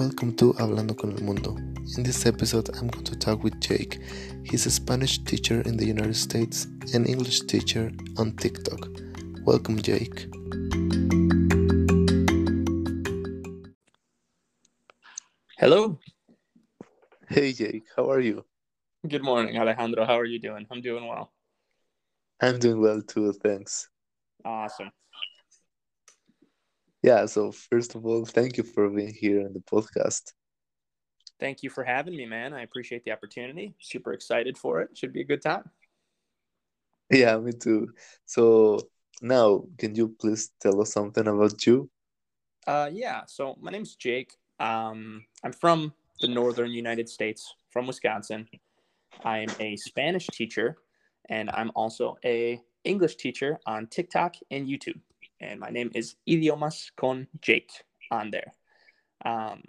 Welcome to Hablando con el Mundo. In this episode, I'm going to talk with Jake. He's a Spanish teacher in the United States and English teacher on TikTok. Welcome, Jake. Hello. Hey, Jake, how are you? Good morning, Alejandro. How are you doing? I'm doing well. I'm doing well too, thanks. Awesome. Yeah, so first of all, thank you for being here on the podcast. Thank you for having me, man. I appreciate the opportunity. Super excited for it. Should be a good time. Yeah, me too. So now, can you please tell us something about you? Uh, yeah. So my name's Jake. Um, I'm from the northern United States, from Wisconsin. I am a Spanish teacher, and I'm also a English teacher on TikTok and YouTube and my name is Idiomas con Jake on there. Um,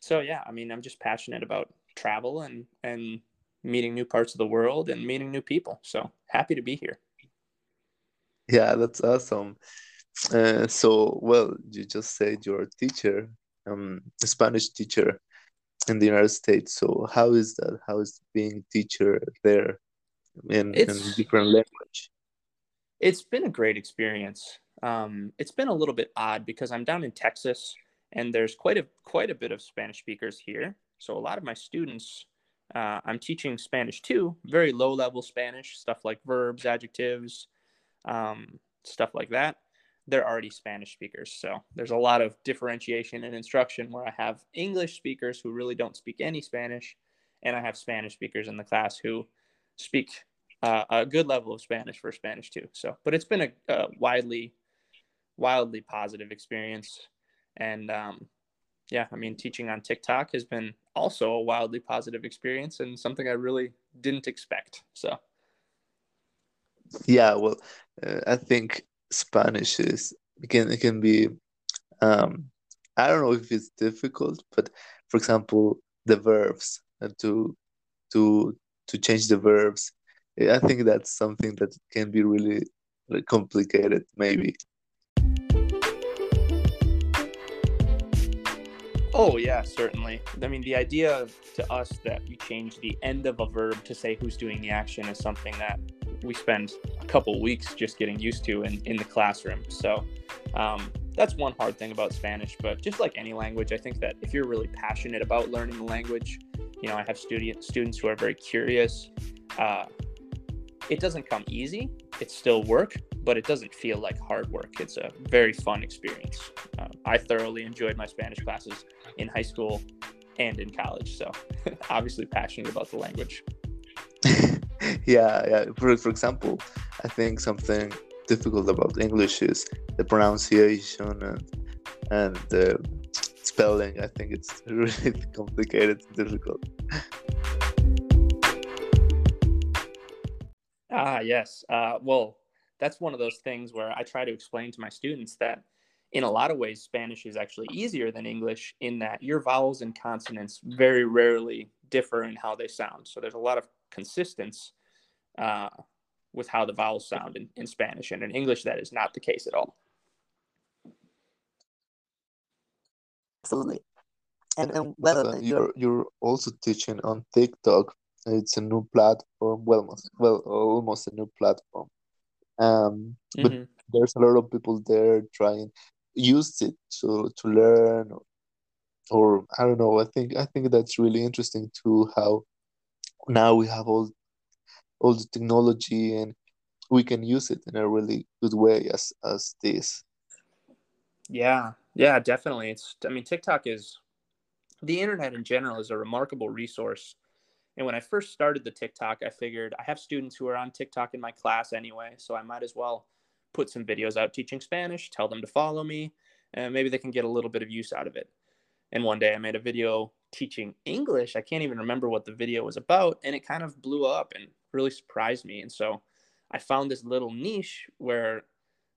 so yeah, I mean, I'm just passionate about travel and and meeting new parts of the world and meeting new people. So happy to be here. Yeah, that's awesome. Uh, so, well, you just said you're a teacher, um, a Spanish teacher in the United States. So, how is that? How is being a teacher there in, in different language? It's been a great experience. Um, it's been a little bit odd because I'm down in Texas and there's quite a quite a bit of Spanish speakers here. So a lot of my students, uh, I'm teaching Spanish too, very low level Spanish stuff like verbs, adjectives, um, stuff like that. They're already Spanish speakers, so there's a lot of differentiation and instruction where I have English speakers who really don't speak any Spanish, and I have Spanish speakers in the class who speak uh, a good level of Spanish for Spanish too. So, but it's been a, a widely, wildly positive experience, and um, yeah, I mean, teaching on TikTok has been also a wildly positive experience and something I really didn't expect. So, yeah, well, uh, I think Spanish is can it can be, um, I don't know if it's difficult, but for example, the verbs uh, to to to change the verbs I think that's something that can be really complicated, maybe. Oh, yeah, certainly. I mean, the idea to us that you change the end of a verb to say who's doing the action is something that we spend a couple weeks just getting used to in, in the classroom. So um, that's one hard thing about Spanish. But just like any language, I think that if you're really passionate about learning the language, you know, I have student, students who are very curious. Uh, it doesn't come easy. It's still work, but it doesn't feel like hard work. It's a very fun experience. Uh, I thoroughly enjoyed my Spanish classes in high school and in college. So, obviously, passionate about the language. yeah, yeah. For, for example, I think something difficult about English is the pronunciation and and the spelling. I think it's really complicated difficult. Ah, yes. Uh, well, that's one of those things where I try to explain to my students that in a lot of ways, Spanish is actually easier than English in that your vowels and consonants very rarely differ in how they sound. So there's a lot of consistency uh, with how the vowels sound in, in Spanish. And in English, that is not the case at all. Absolutely. And, and whether you're, you're also teaching on TikTok it's a new platform. Well, almost, well, almost a new platform. Um, but mm-hmm. there's a lot of people there trying use it to to learn, or, or I don't know. I think I think that's really interesting too. How now we have all all the technology and we can use it in a really good way as as this. Yeah, yeah, definitely. It's I mean TikTok is the internet in general is a remarkable resource and when I first started the TikTok, I figured I have students who are on TikTok in my class anyway, so I might as well put some videos out teaching Spanish, tell them to follow me, and maybe they can get a little bit of use out of it. And one day I made a video teaching English. I can't even remember what the video was about, and it kind of blew up and really surprised me. And so I found this little niche where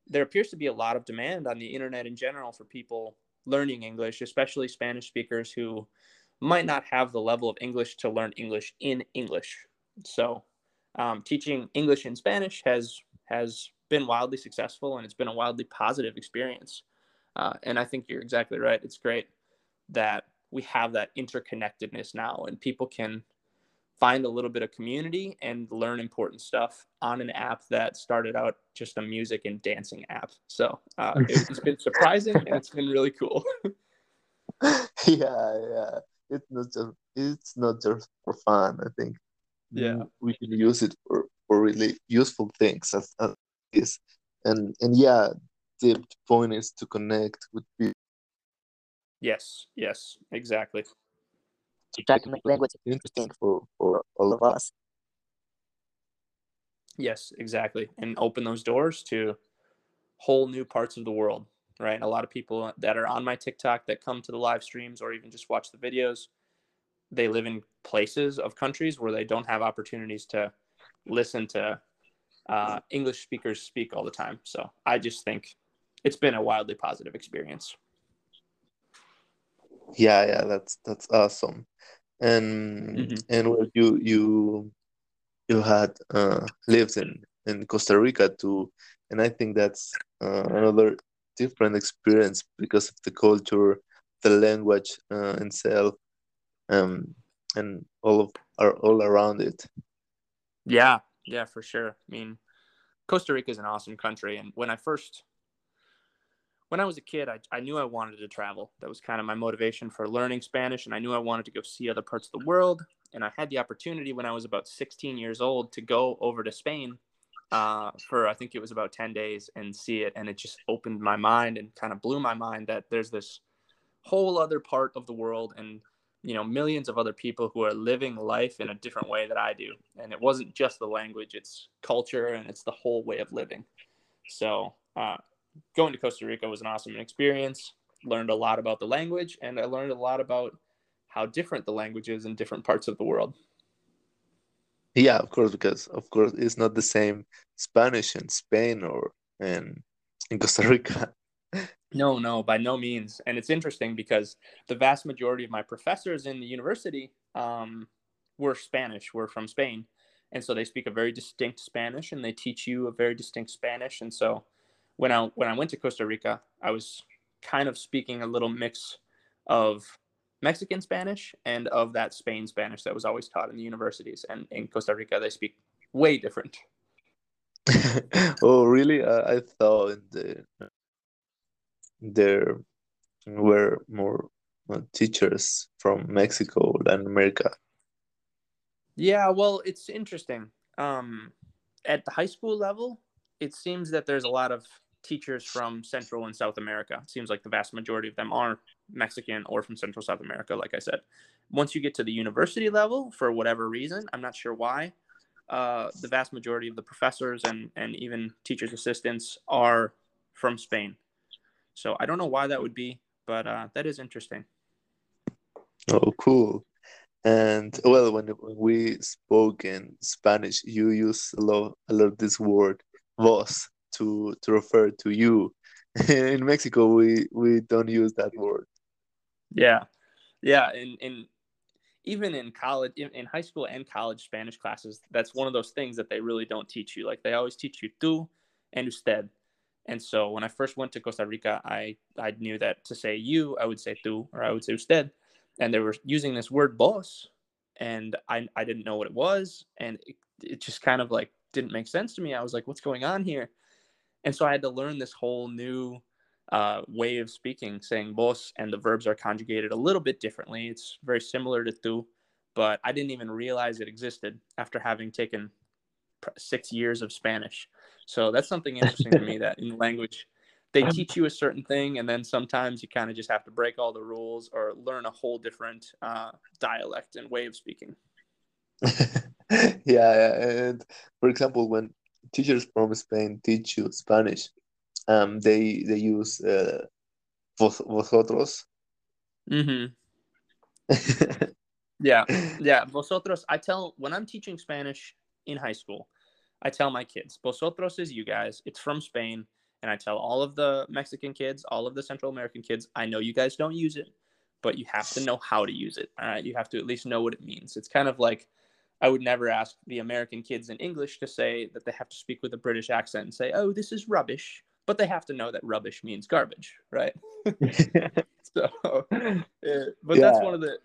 there appears to be a lot of demand on the internet in general for people learning English, especially Spanish speakers who might not have the level of English to learn English in English. So, um, teaching English in Spanish has has been wildly successful and it's been a wildly positive experience. Uh, and I think you're exactly right. It's great that we have that interconnectedness now and people can find a little bit of community and learn important stuff on an app that started out just a music and dancing app. So uh, it, has been surprising and it's been really cool. yeah, yeah. It's not just it's not just for fun. I think. Yeah, we can use it for, for really useful things as, as is, and and yeah, the point is to connect with people. Yes, yes, exactly to try to make language interesting for, for all of us. Yes, exactly. And open those doors to whole new parts of the world, right? A lot of people that are on my TikTok that come to the live streams or even just watch the videos, they live in places of countries where they don't have opportunities to listen to uh, English speakers speak all the time. So I just think it's been a wildly positive experience. Yeah, yeah, that's that's awesome and mm-hmm. and where you you you had uh, lived in in Costa Rica too, and I think that's uh, another different experience because of the culture, the language uh, itself, um, and all of are all around it. Yeah, yeah, for sure. I mean, Costa Rica is an awesome country, and when I first when I was a kid, I, I knew I wanted to travel. That was kind of my motivation for learning Spanish. And I knew I wanted to go see other parts of the world. And I had the opportunity when I was about 16 years old to go over to Spain uh, for, I think it was about 10 days and see it. And it just opened my mind and kind of blew my mind that there's this whole other part of the world and, you know, millions of other people who are living life in a different way that I do. And it wasn't just the language, it's culture and it's the whole way of living. So, uh, going to Costa Rica was an awesome experience. Learned a lot about the language, and I learned a lot about how different the language is in different parts of the world. Yeah, of course, because of course it's not the same Spanish in Spain or in in Costa Rica. No, no, by no means. And it's interesting because the vast majority of my professors in the university um, were Spanish, were from Spain. And so they speak a very distinct Spanish and they teach you a very distinct Spanish. And so when I when I went to Costa Rica, I was kind of speaking a little mix of Mexican Spanish and of that Spain Spanish that was always taught in the universities. And in Costa Rica, they speak way different. oh, really? Uh, I thought in the, there were more uh, teachers from Mexico than America. Yeah, well, it's interesting. Um, at the high school level, it seems that there's a lot of teachers from Central and South America. It seems like the vast majority of them are Mexican or from Central South America, like I said. Once you get to the university level, for whatever reason, I'm not sure why, uh, the vast majority of the professors and, and even teachers' assistants are from Spain. So I don't know why that would be, but uh, that is interesting. Oh, cool. And well, when, we spoke in Spanish, you use a lot, a lot of this word, vos to to refer to you. in Mexico, we we don't use that word. Yeah, yeah, and and even in college, in, in high school and college Spanish classes, that's one of those things that they really don't teach you. Like they always teach you tú and usted. And so when I first went to Costa Rica, I I knew that to say you, I would say tú or I would say usted, and they were using this word vos, and I I didn't know what it was, and it, it just kind of like didn't make sense to me. I was like, what's going on here? And so I had to learn this whole new uh, way of speaking, saying vos, and the verbs are conjugated a little bit differently. It's very similar to tú, but I didn't even realize it existed after having taken six years of Spanish. So that's something interesting to me that in language, they teach you a certain thing, and then sometimes you kind of just have to break all the rules or learn a whole different uh, dialect and way of speaking. yeah, and for example, when teachers from Spain teach you Spanish, um, they they use uh, vos, vosotros. Mm-hmm. yeah, yeah. Vosotros. I tell when I'm teaching Spanish in high school, I tell my kids, vosotros is you guys. It's from Spain, and I tell all of the Mexican kids, all of the Central American kids, I know you guys don't use it, but you have to know how to use it. All right, you have to at least know what it means. It's kind of like I would never ask the American kids in English to say that they have to speak with a British accent and say, "Oh, this is rubbish." but they have to know that rubbish means garbage, right? so, uh, but yeah. that's one of the,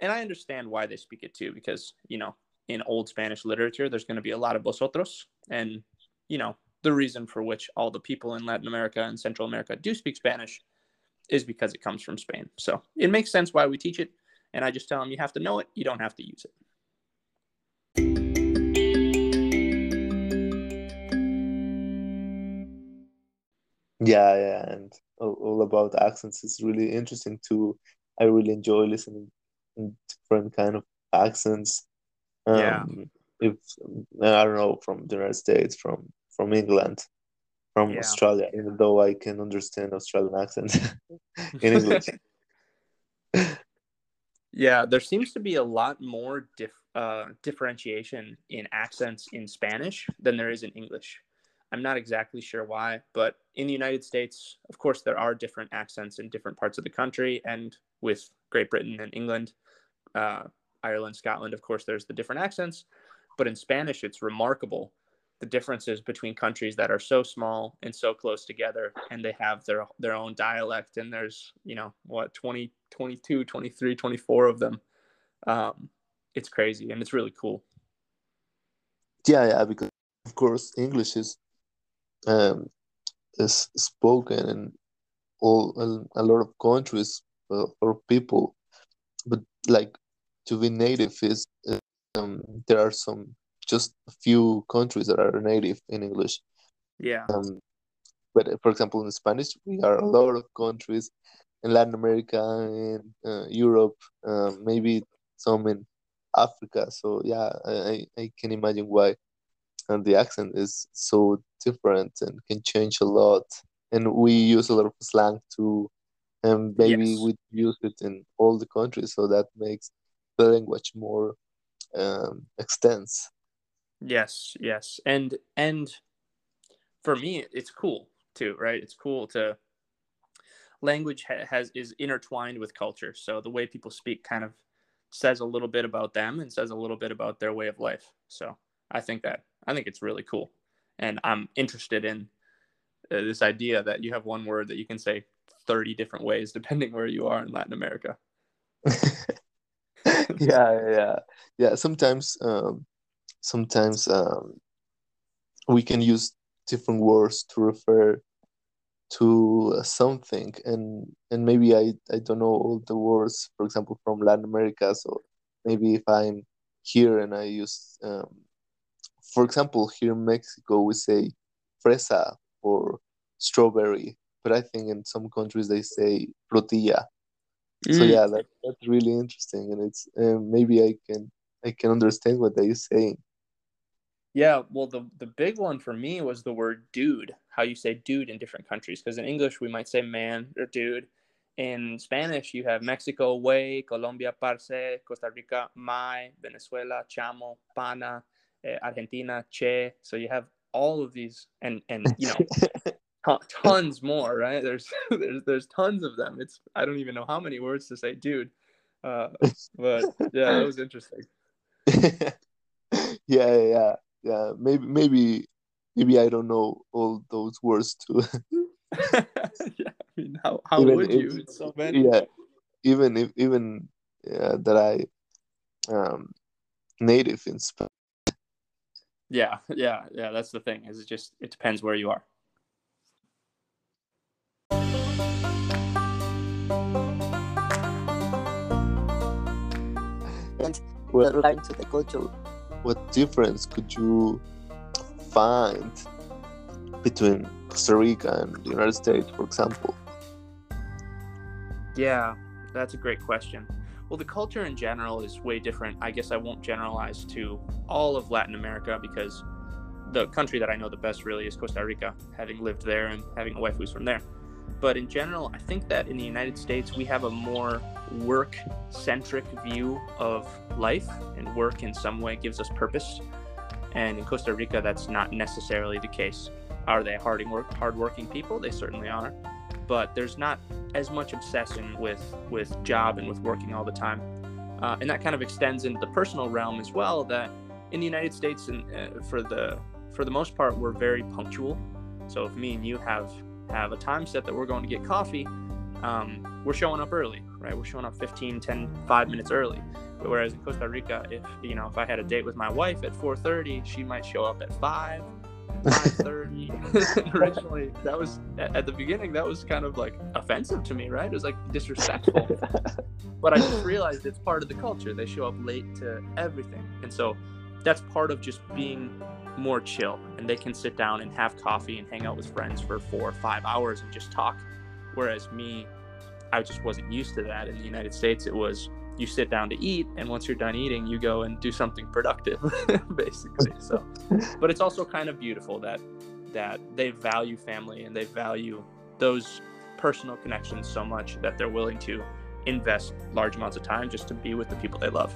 and I understand why they speak it too, because you know, in old Spanish literature, there's going to be a lot of vosotros, and you know, the reason for which all the people in Latin America and Central America do speak Spanish is because it comes from Spain. So it makes sense why we teach it. And I just tell them you have to know it, you don't have to use it. Yeah, yeah, and all, all about accents is really interesting too. I really enjoy listening in different kind of accents. Um, yeah. If I don't know from the United States, from from England, from yeah. Australia, even though I can understand Australian accent in English. yeah, there seems to be a lot more dif- uh, differentiation in accents in Spanish than there is in English. I'm not exactly sure why, but in the United States, of course, there are different accents in different parts of the country, and with Great Britain and England, uh, Ireland, Scotland, of course, there's the different accents. But in Spanish, it's remarkable the differences between countries that are so small and so close together and they have their their own dialect and there's you know what 20 22 23 24 of them um, it's crazy and it's really cool yeah yeah because of course english is um, is spoken in all a, lot of countries uh, for people but like to be native is um, there are some just a few countries that are native in English. Yeah. Um, but for example, in Spanish, we are a lot of countries in Latin America, in uh, Europe, uh, maybe some in Africa. So yeah, I, I can imagine why and the accent is so different and can change a lot. And we use a lot of slang too, and maybe yes. we use it in all the countries, so that makes the language more um, extensive. Yes, yes. And and for me it's cool too, right? It's cool to language ha- has is intertwined with culture. So the way people speak kind of says a little bit about them and says a little bit about their way of life. So I think that I think it's really cool. And I'm interested in uh, this idea that you have one word that you can say 30 different ways depending where you are in Latin America. yeah, yeah. Yeah, sometimes um sometimes um, we can use different words to refer to something and and maybe I, I don't know all the words for example from latin america so maybe if i'm here and i use um, for example here in mexico we say fresa or strawberry but i think in some countries they say frutilla mm. so yeah that, that's really interesting and it's uh, maybe i can i can understand what they're saying yeah, well, the the big one for me was the word dude. How you say dude in different countries? Because in English we might say man or dude. In Spanish, you have Mexico, güey, Colombia, parce, Costa Rica, mae, Venezuela, chamo, pana, Argentina, che. So you have all of these, and and you know, tons more, right? There's there's there's tons of them. It's I don't even know how many words to say, dude. Uh, but yeah, it was interesting. yeah, yeah yeah maybe maybe maybe i don't know all those words too yeah i mean how, how even would if, you it's so many yeah even if even yeah, that i um native in spanish yeah yeah yeah that's the thing is it just it depends where you are and we're relating to the culture what difference could you find between Costa Rica and the United States, for example? Yeah, that's a great question. Well, the culture in general is way different. I guess I won't generalize to all of Latin America because the country that I know the best really is Costa Rica, having lived there and having a wife who's from there. But in general, I think that in the United States, we have a more work centric view of life, and work in some way gives us purpose. And in Costa Rica, that's not necessarily the case. Are they hard work, hardworking people? They certainly are. But there's not as much obsession with, with job and with working all the time. Uh, and that kind of extends into the personal realm as well. That in the United States, and uh, for the for the most part, we're very punctual So if me and you have have a time set that we're going to get coffee, um, we're showing up early, right? We're showing up 15, 10, 5 minutes early. But whereas in Costa Rica, if you know, if I had a date with my wife at 4:30, she might show up at 5, 5:30. Originally, that was at the beginning. That was kind of like offensive to me, right? It was like disrespectful. but I just realized it's part of the culture. They show up late to everything, and so that's part of just being more chill. And they can sit down and have coffee and hang out with friends for four or five hours and just talk. Whereas me, I just wasn't used to that. In the United States, it was you sit down to eat and once you're done eating you go and do something productive basically so. But it's also kind of beautiful that that they value family and they value those personal connections so much that they're willing to invest large amounts of time just to be with the people they love.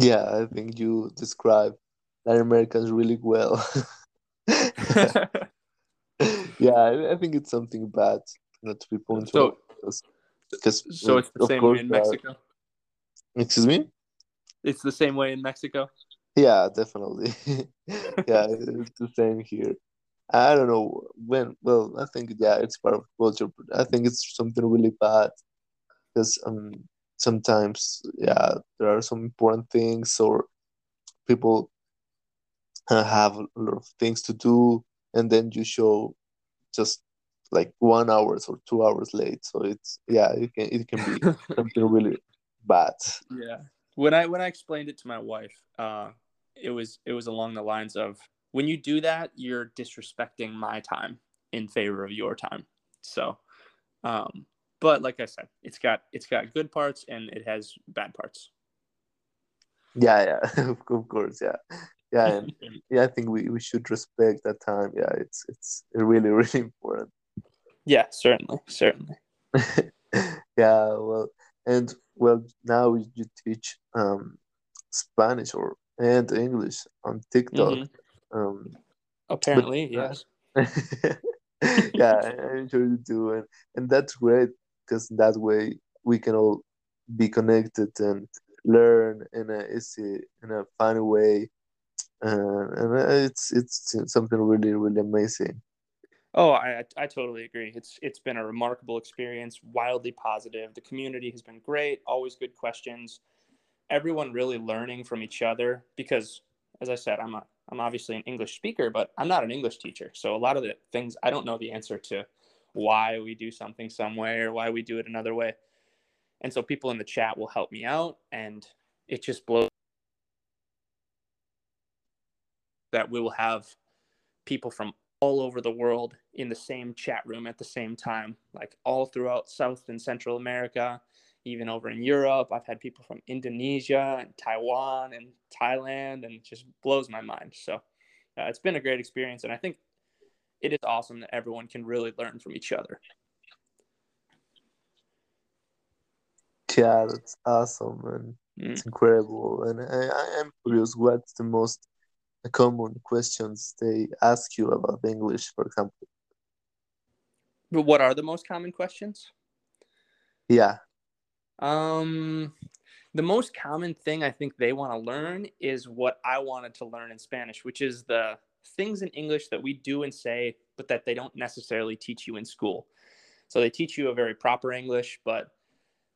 Yeah i think you describe latin americans really well. Yeah i think it's something bad not to be punctual. So, because, so it's the same way in Mexico. Uh, excuse me. It's the same way in Mexico. Yeah, definitely. yeah, it's the same here. I don't know when. Well, I think yeah, it's part of culture. But I think it's something really bad because um sometimes yeah there are some important things or people uh, have a lot of things to do and then you show just like one hours or two hours late. So it's yeah, it can it can be something really bad. Yeah. When I when I explained it to my wife, uh, it was it was along the lines of when you do that, you're disrespecting my time in favor of your time. So, um, but like I said, it's got it's got good parts and it has bad parts. Yeah, yeah, of course, yeah, yeah, and, yeah. I think we, we should respect that time. Yeah, it's it's really really important. Yeah, certainly, certainly. yeah, well, and well, now you teach um, Spanish or and English on TikTok. Mm-hmm. Um, Apparently, yes. yeah, I'm sure you do, and and that's great because that way we can all be connected and learn in a easy, in a fun way, uh, and it's it's something really really amazing. Oh, I I totally agree. It's it's been a remarkable experience, wildly positive. The community has been great, always good questions. Everyone really learning from each other because as I said, I'm a I'm obviously an English speaker, but I'm not an English teacher. So a lot of the things I don't know the answer to why we do something some way or why we do it another way. And so people in the chat will help me out and it just blows that we will have people from all over the world in the same chat room at the same time, like all throughout South and Central America, even over in Europe. I've had people from Indonesia and Taiwan and Thailand, and it just blows my mind. So uh, it's been a great experience, and I think it is awesome that everyone can really learn from each other. Yeah, that's awesome, and mm. it's incredible. And I, I am curious, what's the most common questions they ask you about English, for example. But what are the most common questions? Yeah. Um, the most common thing I think they want to learn is what I wanted to learn in Spanish, which is the things in English that we do and say, but that they don't necessarily teach you in school. So they teach you a very proper English, but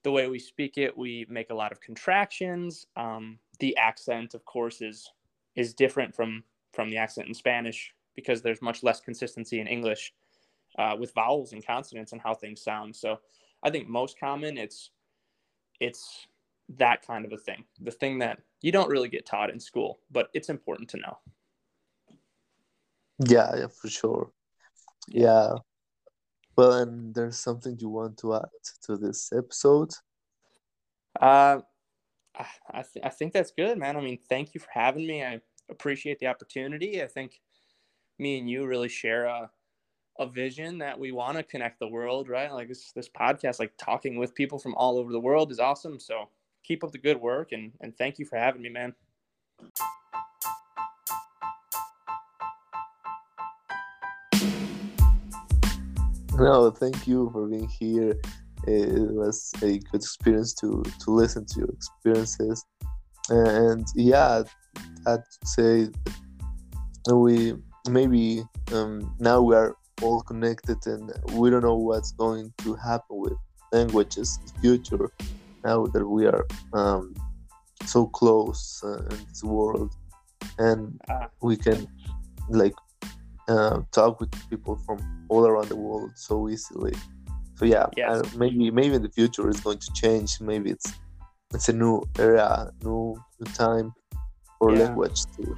the way we speak it, we make a lot of contractions. Um, the accent, of course, is is different from from the accent in Spanish because there's much less consistency in English uh, with vowels and consonants and how things sound. So I think most common it's it's that kind of a thing, the thing that you don't really get taught in school, but it's important to know. Yeah, yeah, for sure. Yeah. Well, and there's something you want to add to this episode? Uh, I, th- I think that's good, man. I mean, thank you for having me. I appreciate the opportunity. I think me and you really share a, a vision that we want to connect the world, right? Like this, this podcast, like talking with people from all over the world is awesome. So keep up the good work and, and thank you for having me, man. No, thank you for being here it was a good experience to to listen to your experiences. And yeah I'd say we maybe um, now we are all connected and we don't know what's going to happen with languages in the future now that we are um, so close uh, in this world. And we can like uh, talk with people from all around the world so easily so yeah Yes. Maybe maybe in the future it's going to change maybe it's it's a new era new, new time for Yeah. language to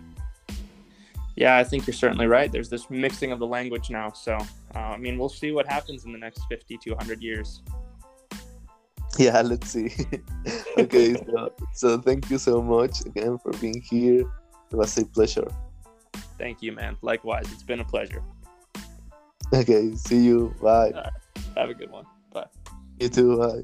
Yeah, I think you're certainly right. There's this mixing of the language now. So, uh, I mean, we'll see what happens in the next 50 to 100 years. yeah let's see okay so, so thank you so much again for being here it was a pleasure Thank you, man. Likewise, it's been a pleasure. okay see you bye Have a good one. Bye. you too